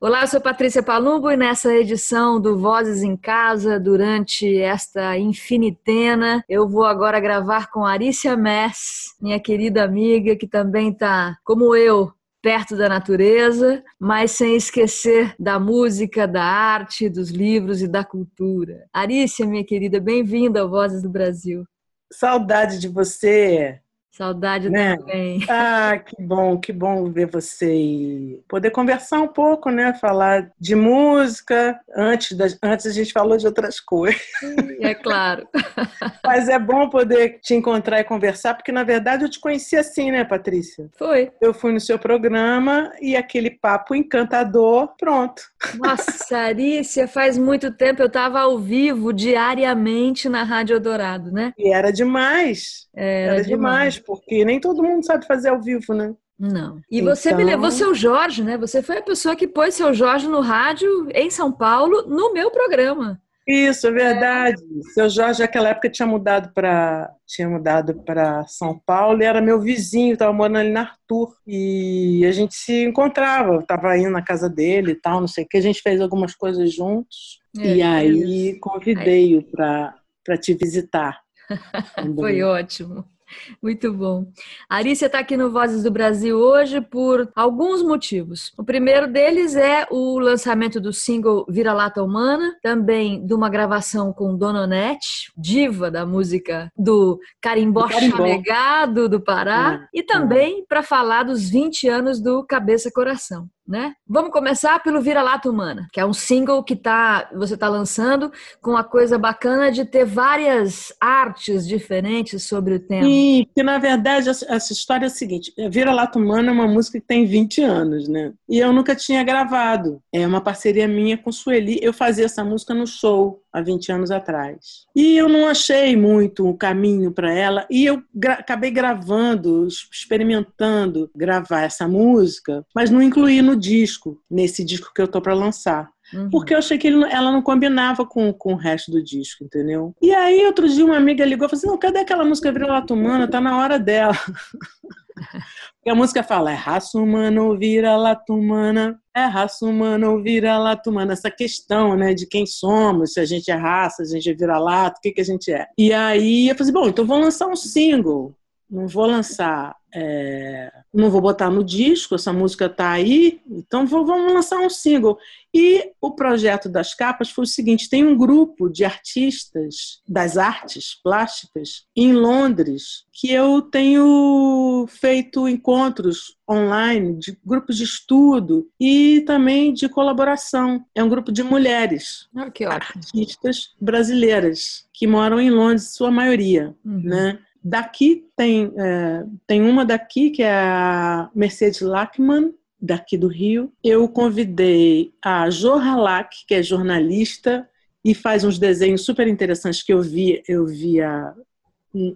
Olá, eu sou Patrícia Palumbo e nessa edição do Vozes em Casa, durante esta infinitena, eu vou agora gravar com Arícia Mess, minha querida amiga, que também está, como eu, perto da natureza, mas sem esquecer da música, da arte, dos livros e da cultura. Arícia, minha querida, bem-vinda ao Vozes do Brasil. Saudade de você. Saudade né? também. Ah, que bom, que bom ver você e poder conversar um pouco, né? Falar de música. Antes, antes a gente falou de outras coisas. É claro. Mas é bom poder te encontrar e conversar, porque na verdade eu te conheci assim, né, Patrícia? Foi. Eu fui no seu programa e aquele papo encantador, pronto. Nossa, Arícia, faz muito tempo eu estava ao vivo diariamente na Rádio Dourado, né? E era demais. Era, era demais. demais porque nem todo mundo sabe fazer ao vivo, né? Não. E então... você me levou seu Jorge, né? Você foi a pessoa que pôs seu Jorge no rádio em São Paulo no meu programa. Isso, é verdade. É. Seu Jorge naquela época tinha mudado para tinha mudado para São Paulo e era meu vizinho, estava morando ali na Arthur e a gente se encontrava, estava indo na casa dele e tal, não sei o que, a gente fez algumas coisas juntos é, e aí convidei-o para para te visitar. Foi ótimo. Muito bom. A Arícia está aqui no Vozes do Brasil hoje por alguns motivos. O primeiro deles é o lançamento do single Vira-Lata Humana, também de uma gravação com Dona Onete, diva da música do carimbó, chamegado do Pará, é, e também é. para falar dos 20 anos do Cabeça Coração né? Vamos começar pelo Vira-Lata Humana, que é um single que tá, você está lançando com a coisa bacana de ter várias artes diferentes sobre o tema. Sim, que na verdade essa história é a seguinte: Vira-Lata Humana é uma música que tem 20 anos, né? E eu nunca tinha gravado. É uma parceria minha com Sueli. Eu fazia essa música no show há 20 anos atrás. E eu não achei muito o um caminho para ela e eu gra acabei gravando, experimentando gravar essa música, mas não incluí no disco, nesse disco que eu tô para lançar. Uhum. Porque eu achei que ele, ela não combinava com, com o resto do disco, entendeu? E aí, outro dia, uma amiga ligou e falou assim: não, cadê aquela música Vira Latumana? Tá na hora dela. A música fala: é raça humana ou vira latumana, é raça humana ou vira latumana. Essa questão, né, de quem somos, se a gente é raça, se a gente é vira-lata, o que, que a gente é. E aí eu falei: bom, então vou lançar um single. Não vou lançar é, não vou botar no disco, essa música está aí, então vou, vamos lançar um single. E o projeto das capas foi o seguinte: tem um grupo de artistas das artes plásticas em Londres que eu tenho feito encontros online, de grupos de estudo e também de colaboração. É um grupo de mulheres, oh, artistas brasileiras que moram em Londres, sua maioria, uhum. né? Daqui tem, é, tem uma daqui que é a Mercedes Lachman, daqui do Rio. Eu convidei a Jo Halak, que é jornalista e faz uns desenhos super interessantes que eu vi, eu via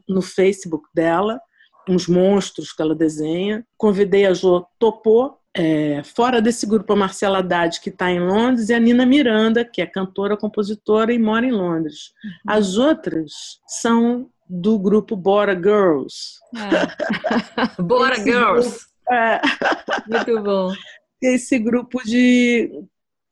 no Facebook dela, uns monstros que ela desenha. Convidei a Jo, topou. É, fora desse grupo, a Marcela Haddad, que está em Londres, e a Nina Miranda, que é cantora, compositora e mora em Londres. Uhum. As outras são do grupo Bora Girls. É. Bora Esse Girls! Grupo, é. Muito bom. Esse grupo de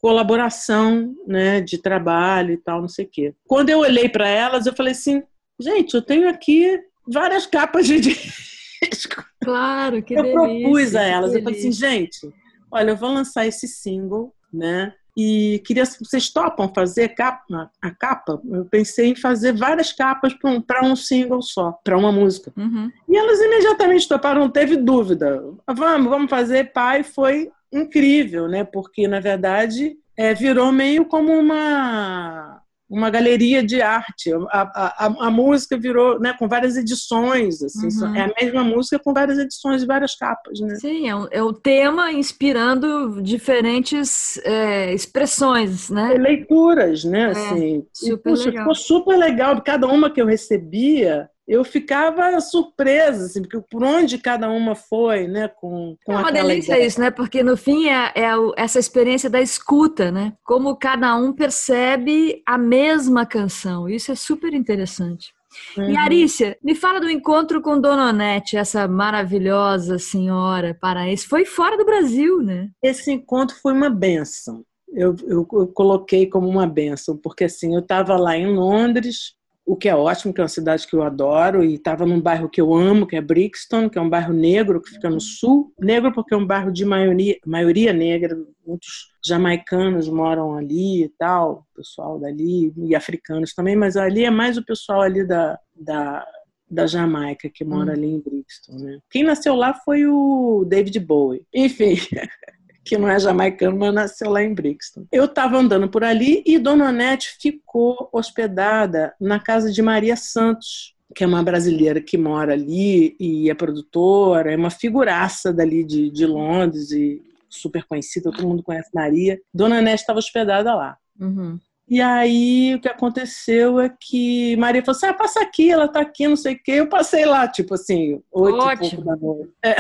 colaboração, né, de trabalho e tal, não sei o quê. Quando eu olhei para elas, eu falei assim, gente, eu tenho aqui várias capas de disco. Claro, que eu delícia. Eu propus a elas, eu falei assim, gente, olha, eu vou lançar esse single, né, e queria vocês topam fazer capa, a capa? Eu pensei em fazer várias capas para um, um, single só para uma música. Uhum. e elas imediatamente toparam não teve dúvida. Vamos vamos fazer pai foi incrível né? Porque na verdade é, virou meio como uma uma galeria de arte. A, a, a música virou, né, com várias edições, assim, uhum. é a mesma música com várias edições e várias capas, né? Sim, é, um, é o tema inspirando diferentes é, expressões, né? leituras, né, é, assim. Super e, puxa, legal. ficou super legal, cada uma que eu recebia, eu ficava surpresa, assim, porque por onde cada uma foi, né? Com, com é uma delícia ideia. isso, né? Porque no fim é, é essa experiência da escuta, né? Como cada um percebe a mesma canção. Isso é super interessante. Uhum. E Arícia, me fala do encontro com Dona Onete, essa maravilhosa senhora paraense. Foi fora do Brasil, né? Esse encontro foi uma benção. Eu, eu, eu coloquei como uma benção, porque assim, eu estava lá em Londres, o que é ótimo, que é uma cidade que eu adoro, e estava num bairro que eu amo, que é Brixton, que é um bairro negro que fica no sul. Negro porque é um bairro de maioria, maioria negra, muitos jamaicanos moram ali e tal, pessoal dali, e africanos também, mas ali é mais o pessoal ali da, da, da Jamaica que mora hum. ali em Brixton. Né? Quem nasceu lá foi o David Bowie. Enfim. que não é jamaicano, mas nasceu lá em Brixton. Eu estava andando por ali e Dona Onete ficou hospedada na casa de Maria Santos, que é uma brasileira que mora ali e é produtora, é uma figuraça dali de, de Londres e super conhecida, todo mundo conhece Maria. Dona Onete estava hospedada lá. Uhum. E aí o que aconteceu é que Maria falou assim: ah, passa aqui, ela tá aqui, não sei o quê. Eu passei lá, tipo assim, oito Ótimo. da noite. É.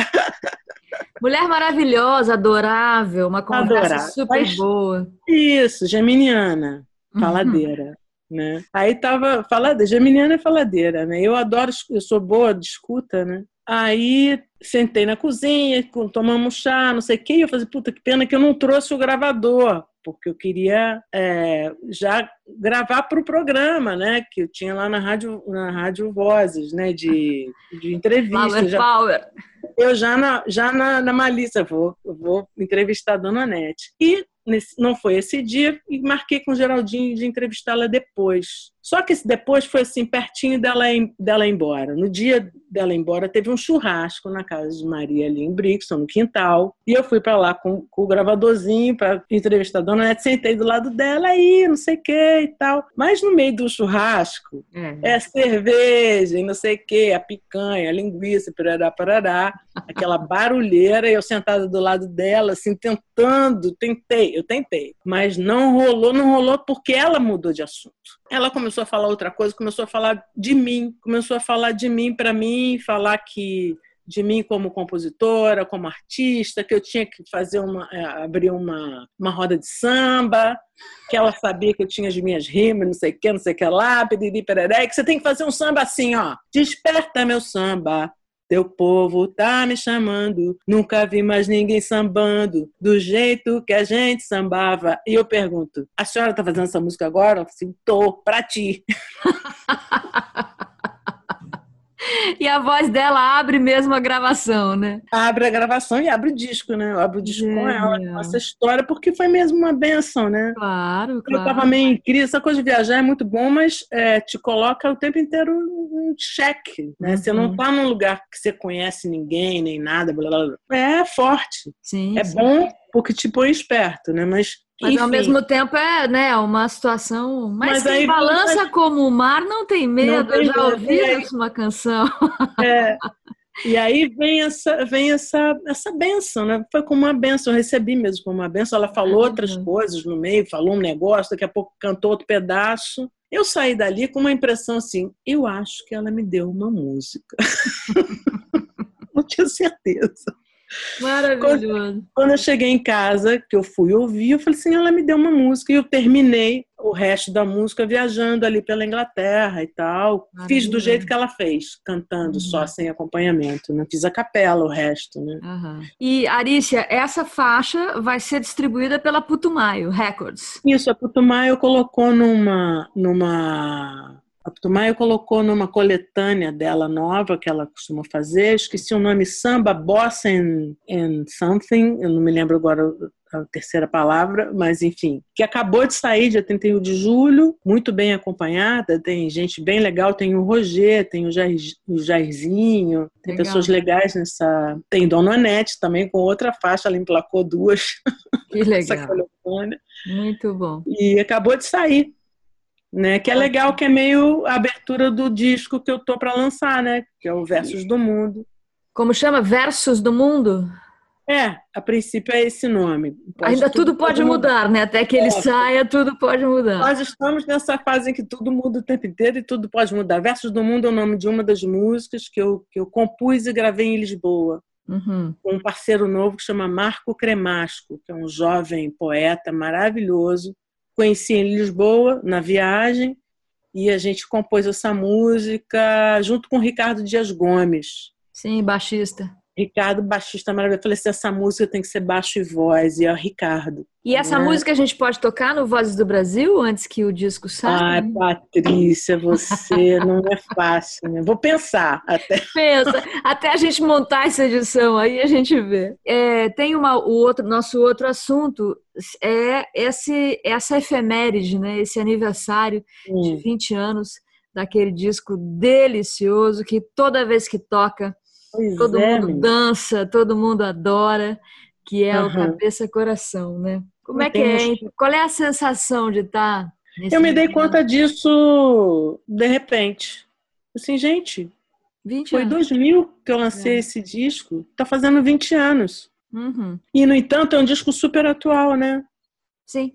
Mulher maravilhosa, adorável, uma conversa adorável. super Mas, boa. Isso, geminiana, uhum. faladeira. Uhum. Né? Aí tava faladeira, geminiana é faladeira, né? Eu adoro, eu sou boa de escuta, né? Aí sentei na cozinha, tomamos chá, não sei o quê, e eu falei, puta, que pena que eu não trouxe o gravador, porque eu queria é, já gravar para o programa, né? Que eu tinha lá na rádio, na rádio Vozes, né? De, de entrevista. Power, já, power. Eu já na, já na, na malícia vou, vou entrevistar a Dona Nete. E nesse, não foi esse dia e marquei com o Geraldinho de entrevistá-la depois. Só que esse depois foi assim, pertinho dela, dela ir embora. No dia dela ir embora, teve um churrasco na casa de Maria ali em Brixton, no quintal. E eu fui para lá com, com, o gravadorzinho para entrevistar a dona Nete. Sentei do lado dela aí, não sei o que e tal. Mas no meio do churrasco, uhum. é cerveja e não sei o que, a picanha, a linguiça, parará, parará. Aquela barulheira. E eu sentada do lado dela, assim, tentando, tentei, eu tentei. Mas não rolou, não rolou porque ela mudou de assunto. Ela começou a falar outra coisa, começou a falar de mim, começou a falar de mim para mim, falar que de mim como compositora, como artista, que eu tinha que fazer uma é, abrir uma, uma roda de samba, que ela sabia que eu tinha as minhas rimas, não sei o que, não sei o que lá, piriri, pereré, que você tem que fazer um samba assim, ó. Desperta meu samba, teu povo tá me chamando, nunca vi mais ninguém sambando do jeito que a gente sambava. E eu pergunto: a senhora tá fazendo essa música agora? Assim, tô, pra ti. E a voz dela abre mesmo a gravação, né? Abre a gravação e abre o disco, né? Eu abro o disco com ela, com essa história, porque foi mesmo uma benção, né? Claro, claro. Eu tava meio em crise. Essa coisa de viajar é muito bom, mas é, te coloca o tempo inteiro um cheque, né? Uhum. Você não tá num lugar que você conhece ninguém, nem nada, blá, blá, blá. É forte. Sim, é sim. bom porque te põe esperto, né? Mas mas Enfim. ao mesmo tempo é né, uma situação. Mas, mas quem balança como o mar não tem medo. Não tem eu já ouvi isso uma canção. É. E aí vem essa, vem essa, essa benção, né? Foi como uma benção, eu recebi mesmo como uma benção. Ela falou outras coisas no meio, falou um negócio, daqui a pouco cantou outro pedaço. Eu saí dali com uma impressão assim: eu acho que ela me deu uma música. não tinha certeza. Maravilhoso. Quando, quando, eu cheguei em casa, que eu fui ouvir, eu falei assim, ela me deu uma música e eu terminei o resto da música viajando ali pela Inglaterra e tal. Fiz do jeito que ela fez, cantando uhum. só sem acompanhamento. Não fiz a capela, o resto, né? Uhum. E Arícia, essa faixa vai ser distribuída pela Putumayo Records. Isso, a Putumayo colocou numa numa a Putumayo colocou numa coletânea dela nova que ela costuma fazer, esqueci o nome, Samba Bossa and, and Something, eu não me lembro agora a terceira palavra, mas enfim, que acabou de sair dia 31 de julho, muito bem acompanhada, tem gente bem legal, tem o Roger, tem o, Jair, o Jairzinho, tem legal. pessoas legais nessa. Tem Dona Anete também com outra faixa, ela emplacou duas. Que legal. Muito bom. E acabou de sair né? Que é legal, que é meio a abertura do disco que eu tô para lançar, né? Que é o Versos do Mundo. Como chama? Versos do Mundo? É, a princípio é esse nome. Pode Ainda tudo, tudo pode mudar, mudar, né? Até que ele é, saia, tudo pode mudar. Nós estamos nessa fase em que tudo muda o tempo inteiro e tudo pode mudar. Versos do Mundo é o nome de uma das músicas que eu, que eu compus e gravei em Lisboa. Uhum. Com um parceiro novo que chama Marco Cremasco, que é um jovem poeta maravilhoso, conheci em Lisboa, na viagem, e a gente compôs essa música junto com o Ricardo Dias Gomes. Sim, baixista. Ricardo, baixista maravilhoso. Eu falei assim: essa música tem que ser baixo e voz, e é o Ricardo. E essa né? música a gente pode tocar no Vozes do Brasil antes que o disco saia? Ai, Patrícia, você não é fácil, né? Vou pensar até. Pensa, até a gente montar essa edição, aí a gente vê. É, tem uma, o outro, nosso outro assunto é esse, essa efeméride, né? Esse aniversário hum. de 20 anos daquele disco delicioso que toda vez que toca Pois todo é, mundo dança, todo mundo adora, que é uhum. o cabeça coração, né? Como é que é? Qual é a sensação de estar? Tá Eu me dei conta disso de repente. Assim, gente, foi anos. 2000 que eu lancei é. esse disco, tá fazendo 20 anos. Uhum. E, no entanto, é um disco super atual, né? Sim.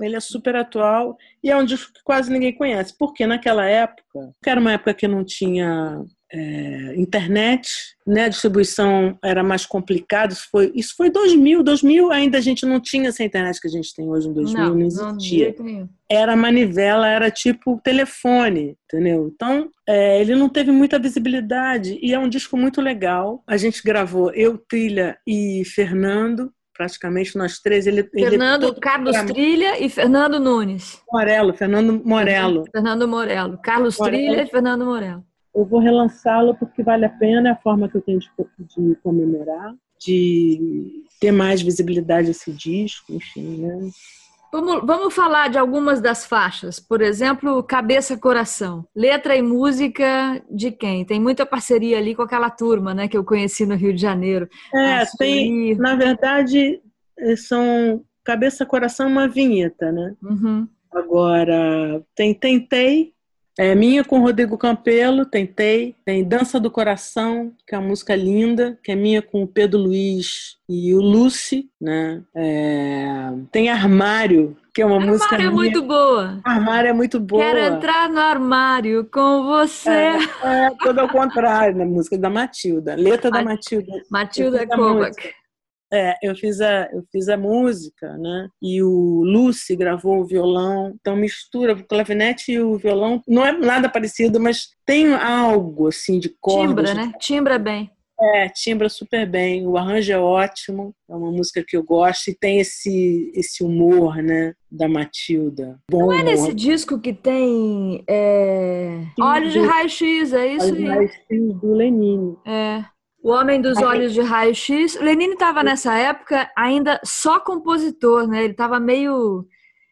Ele é super atual e é um disco que quase ninguém conhece. Porque naquela época, que era uma época que não tinha é, internet, né? A distribuição era mais complicada. Isso foi, isso foi 2000. 2000 ainda a gente não tinha essa internet que a gente tem hoje em 2000, não, não existia. Não era manivela, era tipo telefone, entendeu? Então, é, ele não teve muita visibilidade e é um disco muito legal. A gente gravou eu, Trilha e Fernando, praticamente nós três. Ele, Fernando ele Carlos Trilha e Fernando Nunes. Morelo, Fernando Morelo. Fernando Morelo. Carlos Morelo. Trilha e Fernando Morelo eu vou relançá-lo porque vale a pena, é a forma que eu tenho de, de comemorar, de ter mais visibilidade esse disco, enfim, né? Vamos, vamos falar de algumas das faixas. Por exemplo, Cabeça Coração. Letra e música de quem? Tem muita parceria ali com aquela turma, né? Que eu conheci no Rio de Janeiro. É, tem. Na verdade, são Cabeça Coração uma vinheta, né? Uhum. Agora, tem Tentei, é minha com Rodrigo Campelo, tentei. Tem Dança do Coração, que é uma música linda, que é minha com o Pedro Luiz e o Lucy, né? É... Tem Armário, que é uma armário música. Armário é muito boa. Armário é muito boa. Quero entrar no armário com você. É, é todo ao contrário, na música da Matilda. Letra da Matilda. Matilda Kovac. É, eu fiz a eu fiz a música, né? E o Lucy gravou o violão, então mistura o clavinete e o violão. Não é nada parecido, mas tem algo assim de cordas. Timbra, né? Timbra bem. É, timbra super bem. O arranjo é ótimo. É uma música que eu gosto e tem esse esse humor, né? Da Matilda. Bom Não é humor. nesse disco que tem é... Olhos de Raio-X, é isso? Olhos de Raio-X do Lenine. É. O Homem dos Olhos de Raio-X. Lenine estava nessa época ainda só compositor, né? Ele estava meio.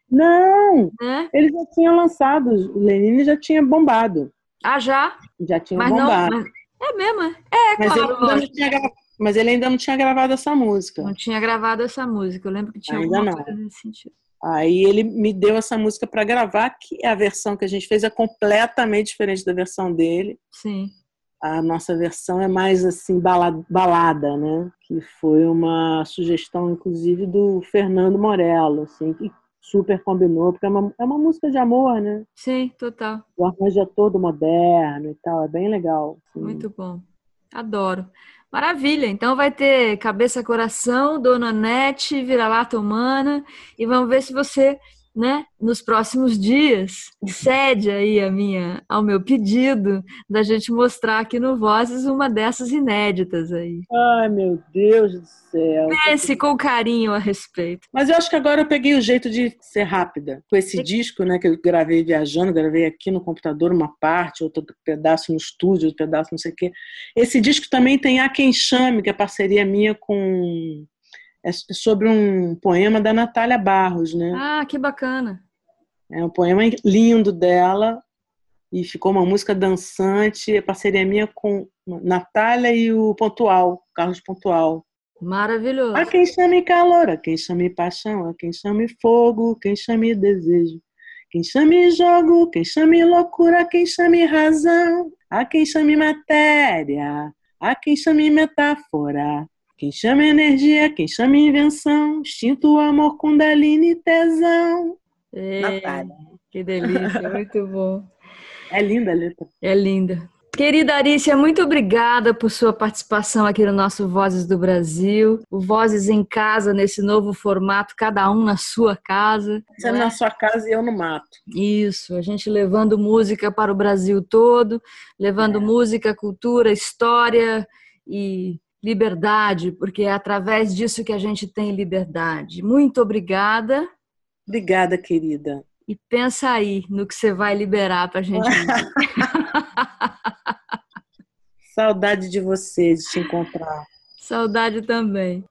Não! Né? Ele já tinha lançado, o Lenine já tinha bombado. Ah, já? Já tinha mas bombado. Não, mas... É mesmo? É, é mas claro. Ele tinha, mas ele ainda não tinha gravado essa música. Não tinha gravado essa música. Eu lembro que tinha ainda alguma não. coisa nesse sentido. Aí ele me deu essa música para gravar, que a versão que a gente fez é completamente diferente da versão dele. Sim a nossa versão é mais assim balada, né? Que foi uma sugestão, inclusive, do Fernando Morello, assim, que super combinou, porque é uma, é uma música de amor, né? Sim, total. O arranjo é todo moderno e tal, é bem legal. Assim. Muito bom. Adoro. Maravilha, então vai ter Cabeça Coração, Dona Nete, Vira-Lata Humana e vamos ver se você né, nos próximos dias, cede aí a minha, ao meu pedido da gente mostrar aqui no Vozes uma dessas inéditas aí. Ai, meu Deus do céu. Pense com carinho a respeito. Mas eu acho que agora eu peguei o jeito de ser rápida. Com esse disco, né, que eu gravei viajando, gravei aqui no computador uma parte, outro pedaço no estúdio, outro pedaço não sei o quê. Esse disco também tem A Quem Chame, que é parceria minha com é sobre um poema da Natália Barros, né? Ah, que bacana. É um poema lindo dela e ficou uma música dançante, é parceria minha com Natália e o Pontual, Carlos Pontual. Maravilhoso. A quem chame calor, a quem chame paixão, a quem chame fogo, quem chame desejo, quem chame jogo, quem chame loucura, quem chame razão, a quem chame matéria, a quem chame metáfora, quem chama energia, quem chama invenção, instinto, amor, kundalini, tesão. Ei, Natália. Que delícia, muito bom. É linda a letra. É linda. Querida Arícia, muito obrigada por sua participação aqui no nosso Vozes do Brasil. O Vozes em Casa, nesse novo formato, cada um na sua casa. Você né? na sua casa e eu no mato. Isso, a gente levando música para o Brasil todo, levando é. música, cultura, história e liberdade, porque é através disso que a gente tem liberdade. Muito obrigada. Obrigada, querida. E pensa aí no que você vai liberar para a gente. Saudade de você, de te encontrar. Saudade também.